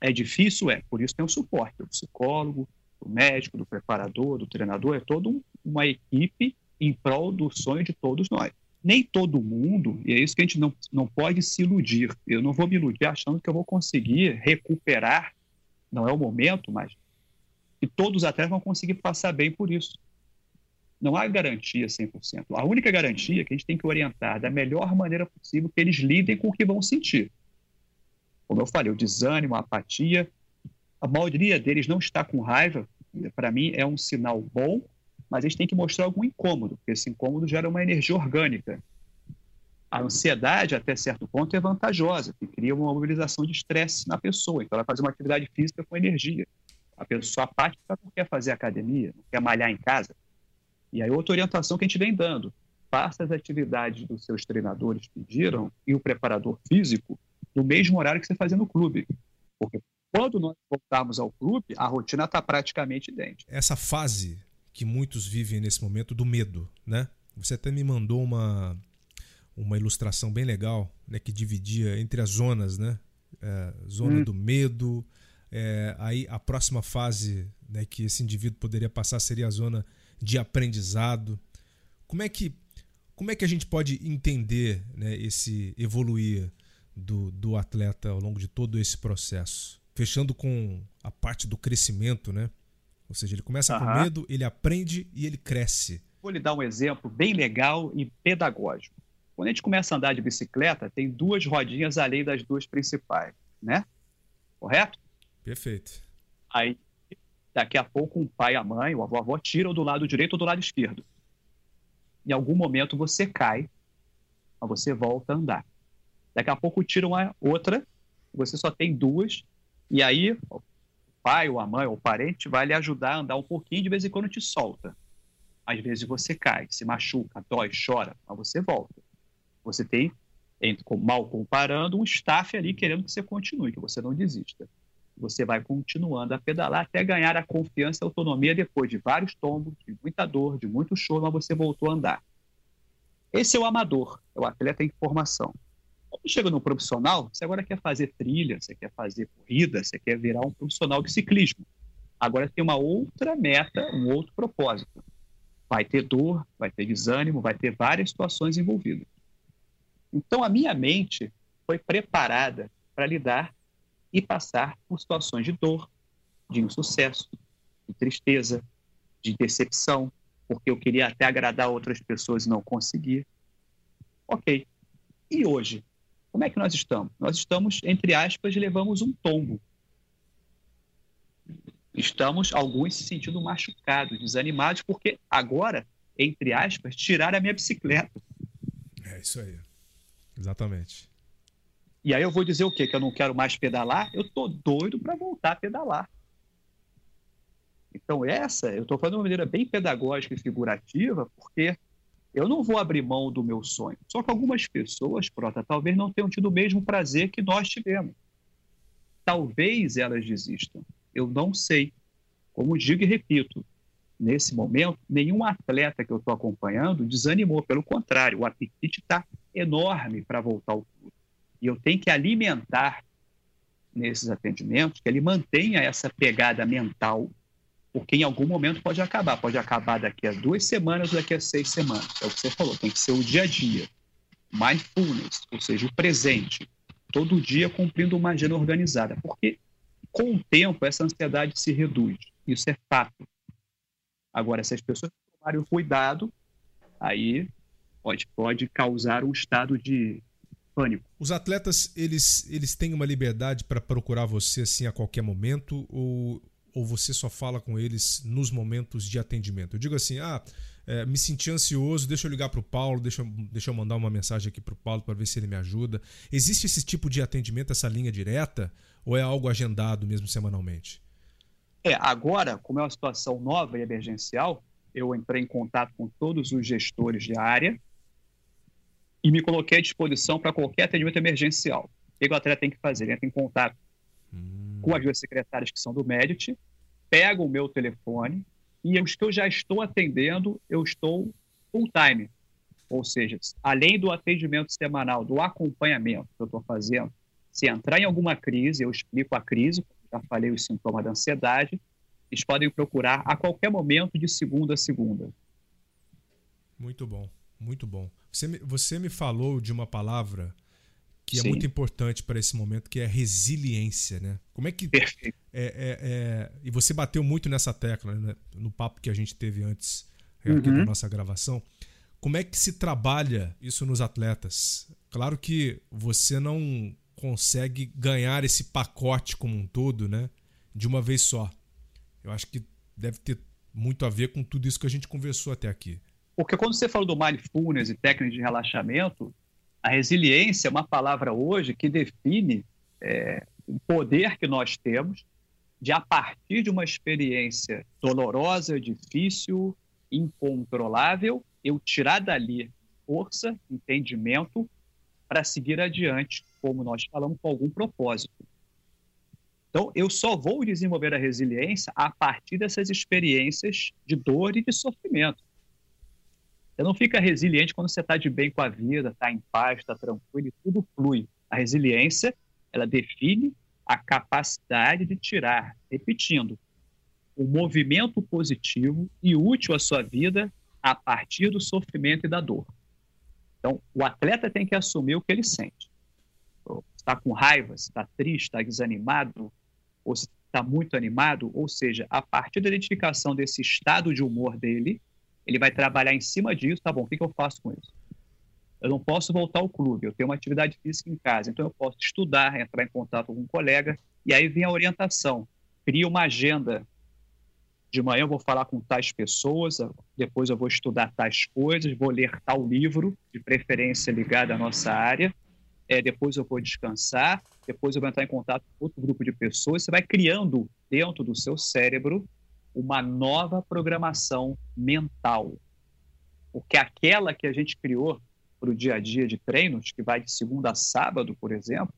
[SPEAKER 2] É difícil? É. Por isso tem o suporte do psicólogo, do médico, do preparador, do treinador, é toda um, uma equipe em prol do sonho de todos nós. Nem todo mundo, e é isso que a gente não, não pode se iludir. Eu não vou me iludir achando que eu vou conseguir recuperar, não é o momento, mas que todos os atletas vão conseguir passar bem por isso. Não há garantia 100%. A única garantia é que a gente tem que orientar da melhor maneira possível que eles lidem com o que vão sentir. Como eu falei, o desânimo, a apatia, a maioria deles não está com raiva, para mim é um sinal bom, mas eles têm que mostrar algum incômodo, porque esse incômodo gera uma energia orgânica. A ansiedade, até certo ponto, é vantajosa, porque cria uma mobilização de estresse na pessoa. Então, ela faz uma atividade física com energia. A pessoa apática não quer fazer academia, não quer malhar em casa. E aí, outra orientação que a gente vem dando: faça as atividades dos seus treinadores pediram e o preparador físico no mesmo horário que você fazia no clube. Porque quando nós voltarmos ao clube, a rotina está praticamente idêntica.
[SPEAKER 1] Essa fase que muitos vivem nesse momento do medo, né? Você até me mandou uma, uma ilustração bem legal, né? Que dividia entre as zonas, né? É, zona hum. do medo, é, aí a próxima fase né, que esse indivíduo poderia passar seria a zona de aprendizado. Como é que, como é que a gente pode entender né, esse evoluir do, do atleta ao longo de todo esse processo? Fechando com a parte do crescimento, né? Ou seja, ele começa uhum. com medo, ele aprende e ele cresce.
[SPEAKER 2] Vou lhe dar um exemplo bem legal e pedagógico. Quando a gente começa a andar de bicicleta, tem duas rodinhas além das duas principais, né? Correto?
[SPEAKER 1] Perfeito.
[SPEAKER 2] Aí, daqui a pouco, um pai, a mãe, o avô, a avó tiram do lado direito ou do lado esquerdo. Em algum momento você cai, mas você volta a andar. Daqui a pouco tiram a outra, você só tem duas, e aí pai, ou a mãe, ou o parente vai lhe ajudar a andar um pouquinho, de vez em quando te solta. Às vezes você cai, se machuca, dói, chora, mas você volta. Você tem, mal comparando, um staff ali querendo que você continue, que você não desista. Você vai continuando a pedalar até ganhar a confiança e a autonomia depois de vários tombos, de muita dor, de muito choro, mas você voltou a andar. Esse é o amador, é o atleta em formação. Quando chega no profissional, você agora quer fazer trilha, você quer fazer corrida, você quer virar um profissional de ciclismo. Agora tem uma outra meta, um outro propósito. Vai ter dor, vai ter desânimo, vai ter várias situações envolvidas. Então a minha mente foi preparada para lidar e passar por situações de dor, de insucesso, de tristeza, de decepção, porque eu queria até agradar outras pessoas e não consegui. Ok. E hoje? Como é que nós estamos? Nós estamos, entre aspas, levamos um tombo. Estamos, alguns, se sentindo machucados, desanimados, porque agora, entre aspas, tiraram a minha bicicleta.
[SPEAKER 1] É isso aí. Exatamente.
[SPEAKER 2] E aí eu vou dizer o quê? Que eu não quero mais pedalar? Eu tô doido para voltar a pedalar. Então essa, eu estou falando de uma maneira bem pedagógica e figurativa, porque eu não vou abrir mão do meu sonho. Só que algumas pessoas, Prota, talvez não tenham tido o mesmo prazer que nós tivemos. Talvez elas desistam. Eu não sei. Como digo e repito, nesse momento, nenhum atleta que eu estou acompanhando desanimou. Pelo contrário, o apetite está enorme para voltar ao clube. E eu tenho que alimentar nesses atendimentos que ele mantenha essa pegada mental, porque em algum momento pode acabar. Pode acabar daqui a duas semanas ou daqui a seis semanas. É o que você falou, tem que ser o dia a dia. Mindfulness, ou seja, o presente. Todo dia cumprindo uma agenda organizada. Porque com o tempo essa ansiedade se reduz. Isso é fato. Agora, se as pessoas tomarem o cuidado, aí pode, pode causar um estado de pânico.
[SPEAKER 1] Os atletas, eles, eles têm uma liberdade para procurar você assim a qualquer momento ou, ou você só fala com eles nos momentos de atendimento? Eu digo assim, ah, é, me senti ansioso, deixa eu ligar para o Paulo, deixa, deixa eu mandar uma mensagem aqui para o Paulo para ver se ele me ajuda. Existe esse tipo de atendimento, essa linha direta, ou é algo agendado mesmo semanalmente?
[SPEAKER 2] É, agora, como é uma situação nova e emergencial, eu entrei em contato com todos os gestores de área e me coloquei à disposição para qualquer atendimento emergencial. O que o atleta tem que fazer? Ele entra em contato hum. com as duas secretárias que são do Medit, pega o meu telefone e os que eu já estou atendendo, eu estou full time. Ou seja, além do atendimento semanal, do acompanhamento que eu estou fazendo, se entrar em alguma crise, eu explico a crise, já falei os sintomas da ansiedade, eles podem procurar a qualquer momento de segunda a segunda.
[SPEAKER 1] Muito bom, muito bom. Você me, você me falou de uma palavra que é Sim. muito importante para esse momento, que é resiliência, né? Como é que
[SPEAKER 2] Perfeito.
[SPEAKER 1] É, é, é, e você bateu muito nessa tecla né? no papo que a gente teve antes uhum. aqui da nossa gravação. Como é que se trabalha isso nos atletas? Claro que você não consegue ganhar esse pacote como um todo, né? De uma vez só. Eu acho que deve ter muito a ver com tudo isso que a gente conversou até aqui.
[SPEAKER 2] Porque quando você falou do mindfulness e técnicas de relaxamento, a resiliência é uma palavra hoje que define é, o poder que nós temos de, a partir de uma experiência dolorosa, difícil, incontrolável, eu tirar dali força, entendimento para seguir adiante, como nós falamos, com algum propósito. Então, eu só vou desenvolver a resiliência a partir dessas experiências de dor e de sofrimento. Você não fica resiliente quando você está de bem com a vida, está em paz, está tranquilo e tudo flui. A resiliência, ela define a capacidade de tirar, repetindo, o movimento positivo e útil à sua vida a partir do sofrimento e da dor. Então, o atleta tem que assumir o que ele sente. está com raiva, está triste, está desanimado, ou está muito animado. Ou seja, a partir da identificação desse estado de humor dele, ele vai trabalhar em cima disso. Tá bom, o que, que eu faço com isso? Eu não posso voltar ao clube, eu tenho uma atividade física em casa, então eu posso estudar, entrar em contato com um colega, e aí vem a orientação. Cria uma agenda. De manhã eu vou falar com tais pessoas, depois eu vou estudar tais coisas, vou ler tal livro, de preferência ligado à nossa área, é, depois eu vou descansar, depois eu vou entrar em contato com outro grupo de pessoas. Você vai criando dentro do seu cérebro uma nova programação mental. Porque aquela que a gente criou para o dia a dia de treinos, que vai de segunda a sábado, por exemplo,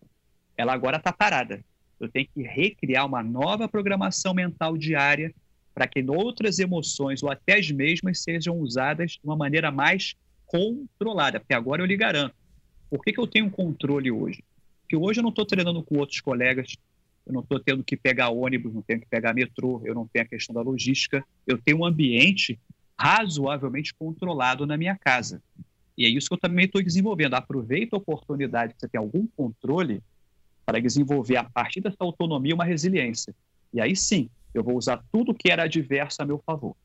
[SPEAKER 2] ela agora está parada. Eu tenho que recriar uma nova programação mental diária para que outras emoções ou até as mesmas sejam usadas de uma maneira mais controlada. Porque agora eu lhe garanto, por que, que eu tenho um controle hoje? Porque hoje eu não estou treinando com outros colegas, eu não estou tendo que pegar ônibus, não tenho que pegar metrô, eu não tenho a questão da logística, eu tenho um ambiente razoavelmente controlado na minha casa. E é isso que eu também estou desenvolvendo. Aproveita a oportunidade que você tem algum controle para desenvolver, a partir dessa autonomia, uma resiliência. E aí sim, eu vou usar tudo que era adverso a meu favor.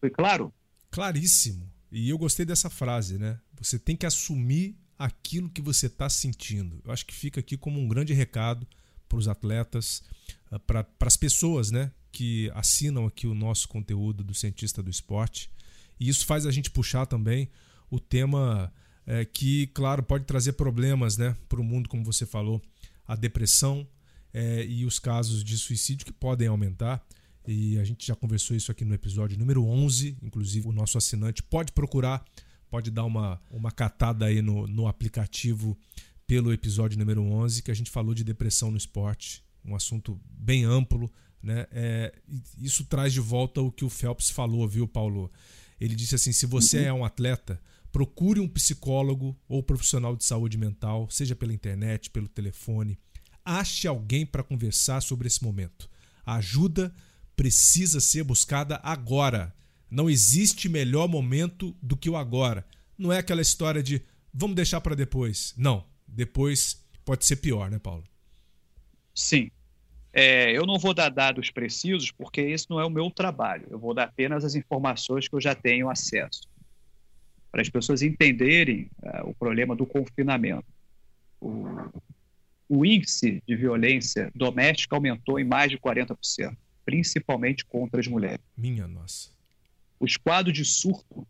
[SPEAKER 2] Foi claro?
[SPEAKER 1] Claríssimo. E eu gostei dessa frase, né? Você tem que assumir aquilo que você está sentindo. Eu acho que fica aqui como um grande recado para os atletas, ah, para as pessoas né, que assinam aqui o nosso conteúdo do Cientista do Esporte. E isso faz a gente puxar também o tema é, que, claro, pode trazer problemas né, para o mundo, como você falou, a depressão é, e os casos de suicídio que podem aumentar. E a gente já conversou isso aqui no episódio número 11. Inclusive, o nosso assinante pode procurar pode dar uma, uma catada aí no, no aplicativo pelo episódio número 11, que a gente falou de depressão no esporte, um assunto bem amplo. Né? É, isso traz de volta o que o Phelps falou, viu, Paulo? Ele disse assim: se você uhum. é um atleta, procure um psicólogo ou profissional de saúde mental, seja pela internet, pelo telefone. Ache alguém para conversar sobre esse momento. A ajuda precisa ser buscada agora. Não existe melhor momento do que o agora. Não é aquela história de vamos deixar para depois. Não, depois pode ser pior, né, Paulo?
[SPEAKER 2] Sim. É, eu não vou dar dados precisos porque esse não é o meu trabalho. Eu vou dar apenas as informações que eu já tenho acesso. Para as pessoas entenderem uh, o problema do confinamento. O, o índice de violência doméstica aumentou em mais de 40%, principalmente contra as mulheres.
[SPEAKER 1] Minha nossa.
[SPEAKER 2] Os quadros de surto,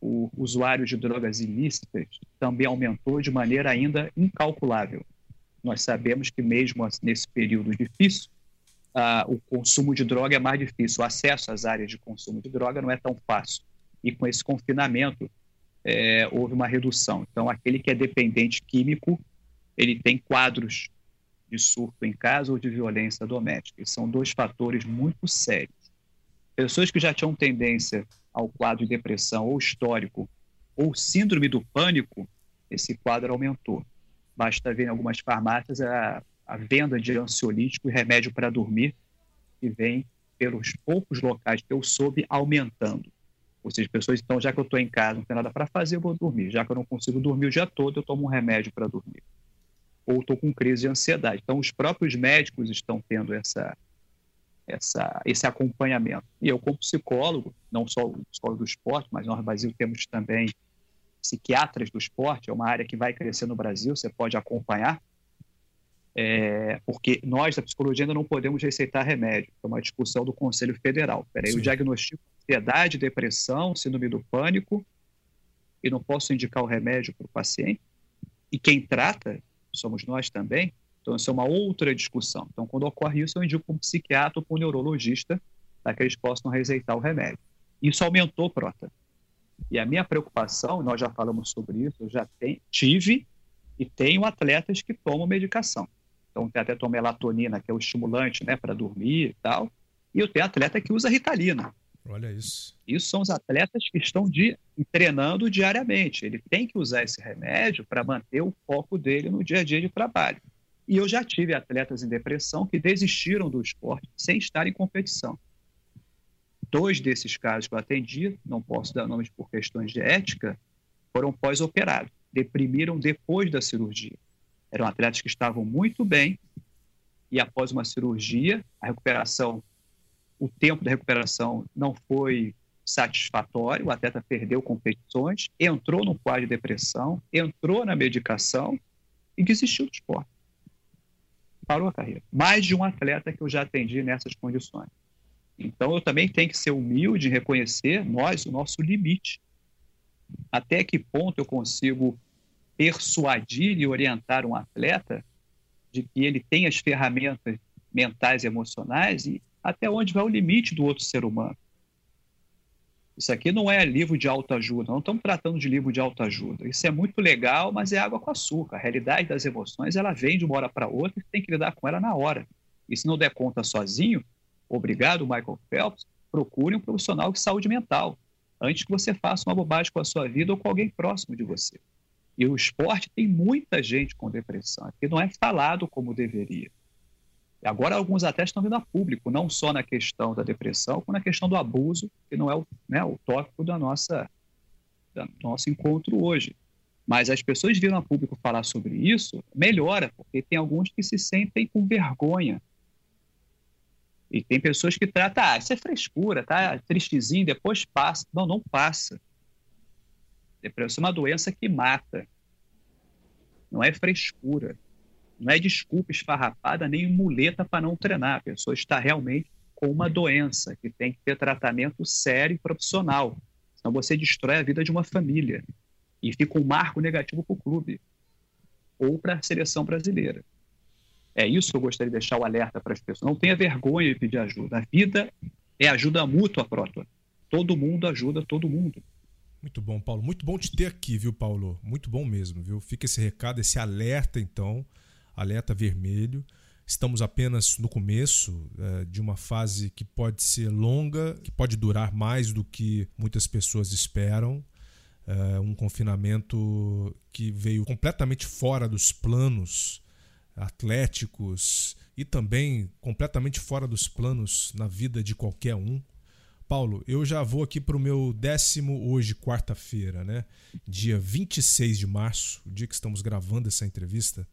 [SPEAKER 2] o usuário de drogas ilícitas, também aumentou de maneira ainda incalculável. Nós sabemos que, mesmo nesse período difícil, o consumo de droga é mais difícil, o acesso às áreas de consumo de droga não é tão fácil. E com esse confinamento, é, houve uma redução. Então, aquele que é dependente químico, ele tem quadros de surto em casa ou de violência doméstica. E são dois fatores muito sérios. Pessoas que já tinham tendência ao quadro de depressão ou histórico ou síndrome do pânico, esse quadro aumentou. Basta ver em algumas farmácias a, a venda de ansiolítico e remédio para dormir, que vem pelos poucos locais que eu soube aumentando. Ou seja, pessoas, então, já que eu estou em casa, não tem nada para fazer, eu vou dormir. Já que eu não consigo dormir o dia todo, eu tomo um remédio para dormir. Ou estou com crise de ansiedade. Então, os próprios médicos estão tendo essa, essa, esse acompanhamento. E eu, como psicólogo, não só o psicólogo do esporte, mas nós no Brasil temos também psiquiatras do esporte, é uma área que vai crescer no Brasil, você pode acompanhar, é, porque nós da psicologia ainda não podemos receitar remédio, é uma discussão do Conselho Federal. Peraí, o diagnóstico de ansiedade, depressão, síndrome do pânico, e não posso indicar o remédio para o paciente, e quem trata somos nós também, então, isso é uma outra discussão. Então, quando ocorre isso, eu indico para um psiquiatra ou para um neurologista para que eles possam receitar o remédio. Isso aumentou, Prota. E a minha preocupação, nós já falamos sobre isso, eu já tem, tive e tenho atletas que tomam medicação. Então, tem até tomam melatonina, que é o estimulante né, para dormir e tal. E eu tenho atleta que usa ritalina.
[SPEAKER 1] Olha isso.
[SPEAKER 2] Isso são os atletas que estão de, treinando diariamente. Ele tem que usar esse remédio para manter o foco dele no dia a dia de trabalho. E eu já tive atletas em depressão que desistiram do esporte sem estar em competição. Dois desses casos que eu atendi, não posso dar nomes por questões de ética, foram pós-operados, deprimiram depois da cirurgia. Eram atletas que estavam muito bem e após uma cirurgia, a recuperação, o tempo da recuperação não foi satisfatório, o atleta perdeu competições, entrou no quadro de depressão, entrou na medicação e desistiu do esporte. Parou a carreira. Mais de um atleta que eu já atendi nessas condições. Então eu também tenho que ser humilde e reconhecer nós o nosso limite. Até que ponto eu consigo persuadir e orientar um atleta de que ele tem as ferramentas mentais e emocionais e até onde vai o limite do outro ser humano. Isso aqui não é livro de autoajuda, não estamos tratando de livro de autoajuda. Isso é muito legal, mas é água com açúcar. A realidade das emoções, ela vem de uma hora para outra e tem que lidar com ela na hora. E se não der conta sozinho, obrigado, Michael Phelps, procure um profissional de saúde mental antes que você faça uma bobagem com a sua vida ou com alguém próximo de você. E o esporte tem muita gente com depressão, que não é falado como deveria. Agora alguns atletas estão vindo a público, não só na questão da depressão, como na questão do abuso, que não é o, né, o tópico da nossa, do nosso encontro hoje. Mas as pessoas viram a público falar sobre isso, melhora, porque tem alguns que se sentem com vergonha. E tem pessoas que tratam, ah, isso é frescura, tá tristezinho, depois passa. Não, não passa. Depressão é uma doença que mata. Não é frescura. Não é desculpa esfarrapada nem muleta para não treinar. A pessoa está realmente com uma doença que tem que ter tratamento sério e profissional. Senão você destrói a vida de uma família e fica um marco negativo para o clube ou para a seleção brasileira. É isso que eu gostaria de deixar o alerta para as pessoas. Não tenha vergonha de pedir ajuda. A vida é ajuda mútua, Próton. Todo mundo ajuda todo mundo.
[SPEAKER 1] Muito bom, Paulo. Muito bom te ter aqui, viu, Paulo? Muito bom mesmo, viu? Fica esse recado, esse alerta, então, alerta vermelho. Estamos apenas no começo é, de uma fase que pode ser longa, que pode durar mais do que muitas pessoas esperam. É, um confinamento que veio completamente fora dos planos atléticos e também completamente fora dos planos na vida de qualquer um. Paulo, eu já vou aqui para o meu décimo hoje, quarta-feira, né? Dia 26 de março, o dia que estamos gravando essa entrevista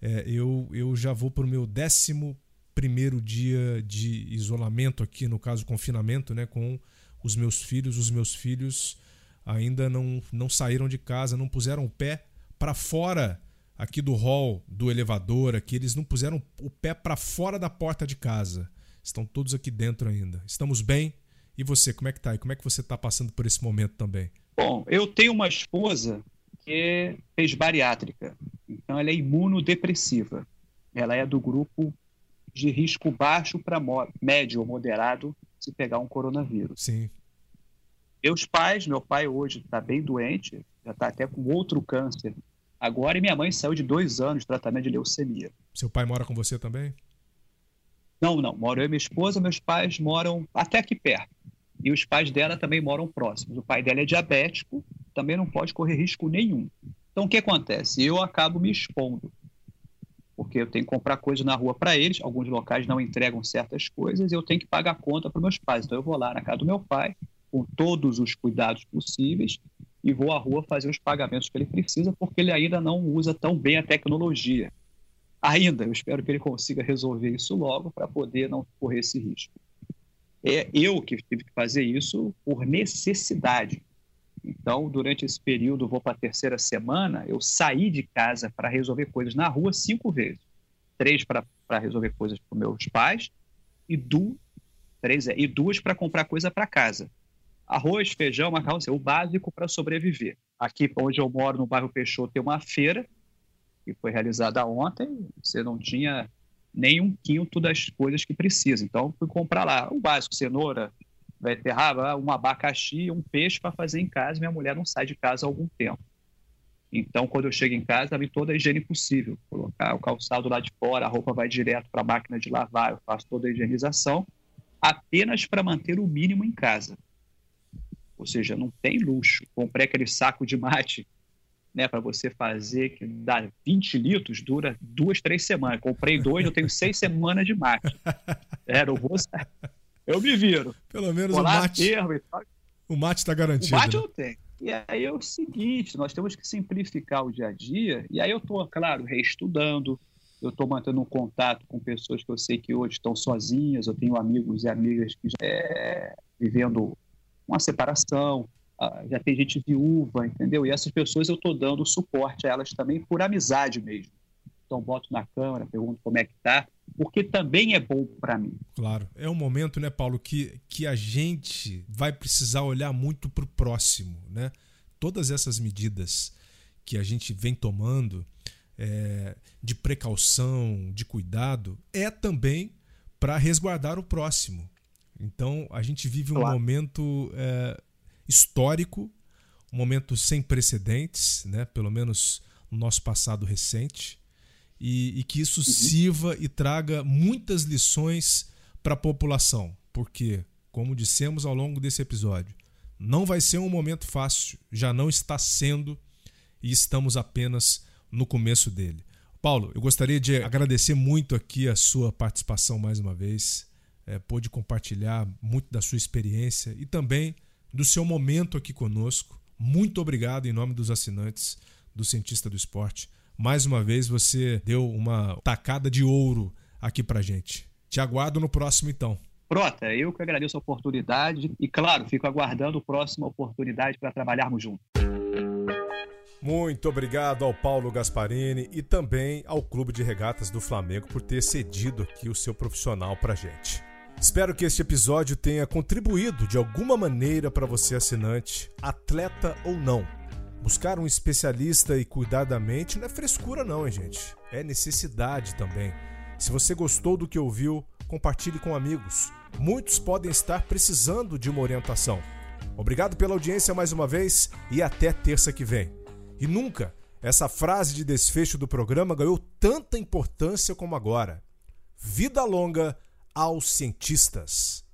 [SPEAKER 1] é, eu, eu já vou para o meu décimo primeiro dia de isolamento aqui, no caso confinamento, né, com os meus filhos. Os meus filhos ainda não, não saíram de casa, não puseram o pé para fora aqui do hall do elevador, aqui eles não puseram o pé para fora da porta de casa. Estão todos aqui dentro ainda. Estamos bem? E você, como é que tá? Como é que você está passando por esse momento também?
[SPEAKER 2] Bom, eu tenho uma esposa que fez bariátrica. Então, ela é imunodepressiva. Ela é do grupo de risco baixo para médio ou moderado se pegar um coronavírus.
[SPEAKER 1] Sim.
[SPEAKER 2] Meus pais, meu pai hoje está bem doente, já está até com outro câncer agora, e minha mãe saiu de dois anos de tratamento de leucemia.
[SPEAKER 1] Seu pai mora com você também?
[SPEAKER 2] Não, não. Moro eu e minha esposa, meus pais moram até aqui perto. E os pais dela também moram próximos. O pai dela é diabético, também não pode correr risco nenhum. Então, o que acontece? Eu acabo me expondo, porque eu tenho que comprar coisas na rua para eles, alguns locais não entregam certas coisas, e eu tenho que pagar conta para meus pais. Então, eu vou lá na casa do meu pai, com todos os cuidados possíveis, e vou à rua fazer os pagamentos que ele precisa, porque ele ainda não usa tão bem a tecnologia. Ainda, eu espero que ele consiga resolver isso logo para poder não correr esse risco. É eu que tive que fazer isso por necessidade, então, durante esse período, vou para a terceira semana, eu saí de casa para resolver coisas na rua cinco vezes. Três para resolver coisas para meus pais e, du três, é, e duas para comprar coisa para casa. Arroz, feijão, macarrão, assim, o básico para sobreviver. Aqui onde eu moro, no bairro Peixoto, tem uma feira que foi realizada ontem. Você não tinha nem um quinto das coisas que precisa. Então, fui comprar lá o básico, cenoura, beterraba, um abacaxi, um peixe para fazer em casa. Minha mulher não sai de casa há algum tempo. Então, quando eu chego em casa, vem toda a higiene possível. Colocar o calçado lá de fora, a roupa vai direto para a máquina de lavar, eu faço toda a higienização, apenas para manter o mínimo em casa. Ou seja, não tem luxo. Comprei aquele saco de mate né, para você fazer, que dá 20 litros, dura duas, três semanas. Comprei dois, eu tenho seis semanas de mate. É, não vou, eu me viro.
[SPEAKER 1] Pelo menos o mate. O mate está garantido.
[SPEAKER 2] O mate eu tenho. E E aí é o seguinte, nós temos que simplificar o dia a dia, e aí eu estou, claro, reestudando, eu estou mantendo um contato com pessoas que eu sei que hoje estão sozinhas, eu tenho amigos e amigas que já é, vivendo uma separação, ah, já tem gente viúva, entendeu? E essas pessoas eu estou dando suporte a elas também por amizade mesmo. Então boto na câmera, pergunto como é que tá, porque também é bom para mim.
[SPEAKER 1] Claro, é um momento, né, Paulo, que, que a gente vai precisar olhar muito para o próximo, né? Todas essas medidas que a gente vem tomando é, de precaução, de cuidado, é também para resguardar o próximo. Então a gente vive um claro. momento é, histórico, um momento sem precedentes, né? pelo menos no nosso passado recente, e, e que isso uhum. sirva e traga muitas lições para a população, porque, como dissemos ao longo desse episódio, não vai ser um momento fácil, já não está sendo e estamos apenas no começo dele. Paulo, eu gostaria de agradecer muito aqui a sua participação mais uma vez. É, pôde compartilhar muito da sua experiência e também do seu momento aqui conosco. Muito obrigado em nome dos assinantes do Cientista do Esporte. Mais uma vez você deu uma tacada de ouro aqui pra gente. Te aguardo no próximo então.
[SPEAKER 2] Prota, eu que agradeço a oportunidade e, claro, fico aguardando a próxima oportunidade para trabalharmos juntos.
[SPEAKER 1] Muito obrigado ao Paulo Gasparini e também ao Clube de Regatas do Flamengo por ter cedido aqui o seu profissional pra gente. Espero que este episódio tenha contribuído de alguma maneira para você assinante, atleta ou não. Buscar um especialista e cuidar da mente não é frescura não, hein, gente? É necessidade também. Se você gostou do que ouviu, compartilhe com amigos. Muitos podem estar precisando de uma orientação. Obrigado pela audiência mais uma vez e até terça que vem. E nunca essa frase de desfecho do programa ganhou tanta importância como agora. Vida longa aos cientistas.